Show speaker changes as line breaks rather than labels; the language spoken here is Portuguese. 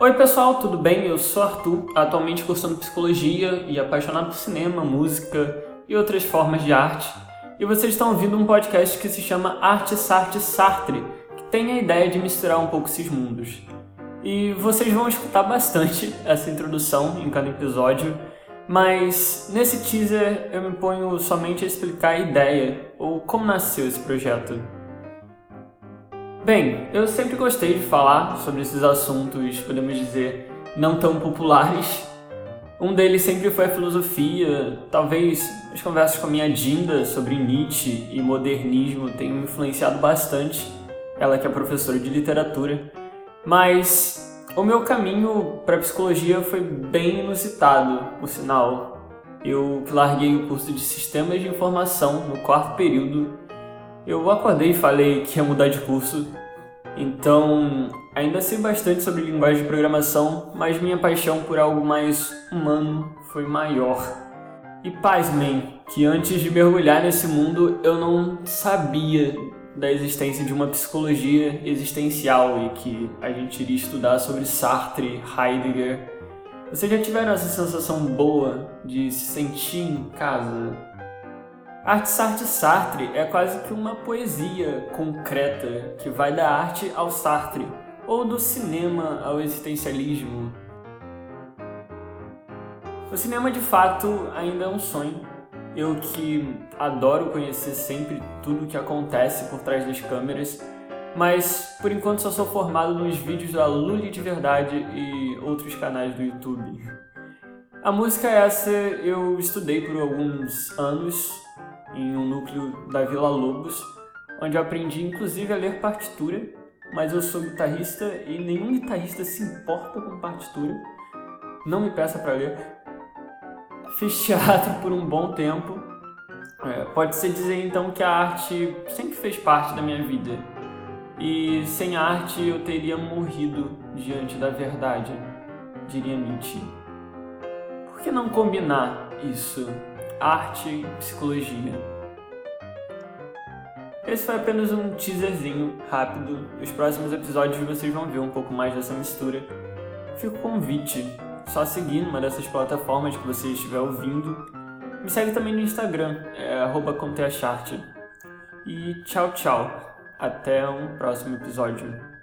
Oi pessoal, tudo bem? Eu sou Arthur, atualmente cursando psicologia e apaixonado por cinema, música e outras formas de arte. E vocês estão ouvindo um podcast que se chama Arte Sarte Sartre, que tem a ideia de misturar um pouco esses mundos. E vocês vão escutar bastante essa introdução em cada episódio, mas nesse teaser eu me ponho somente a explicar a ideia ou como nasceu esse projeto. Bem, eu sempre gostei de falar sobre esses assuntos, podemos dizer, não tão populares. Um deles sempre foi a filosofia, talvez as conversas com a minha Dinda sobre Nietzsche e modernismo tenham influenciado bastante, ela que é professora de literatura. Mas o meu caminho para psicologia foi bem inusitado, por sinal. Eu larguei o curso de Sistemas de Informação no quarto período eu acordei e falei que ia mudar de curso, então ainda sei bastante sobre linguagem de programação, mas minha paixão por algo mais humano foi maior. E pasmem, que antes de mergulhar nesse mundo eu não sabia da existência de uma psicologia existencial e que a gente iria estudar sobre Sartre, Heidegger. Vocês já tiveram essa sensação boa de se sentir em casa? Arte Sartre Sartre é quase que uma poesia concreta que vai da arte ao Sartre, ou do cinema ao existencialismo. O cinema de fato ainda é um sonho. Eu que adoro conhecer sempre tudo o que acontece por trás das câmeras, mas por enquanto só sou formado nos vídeos da Lully de Verdade e outros canais do YouTube. A música essa eu estudei por alguns anos em um núcleo da Vila Lobos, onde eu aprendi inclusive a ler partitura, mas eu sou guitarrista e nenhum guitarrista se importa com partitura. Não me peça para ler. Fiz teatro por um bom tempo. É, Pode-se dizer então que a arte sempre fez parte da minha vida. E sem arte eu teria morrido diante da verdade, diria Nietzsche. Por que não combinar isso? Arte e psicologia. Esse foi apenas um teaserzinho rápido. Nos próximos episódios vocês vão ver um pouco mais dessa mistura. Fica o convite, só seguir numa dessas plataformas que você estiver ouvindo. Me segue também no Instagram, é conteacharte. E tchau, tchau. Até um próximo episódio.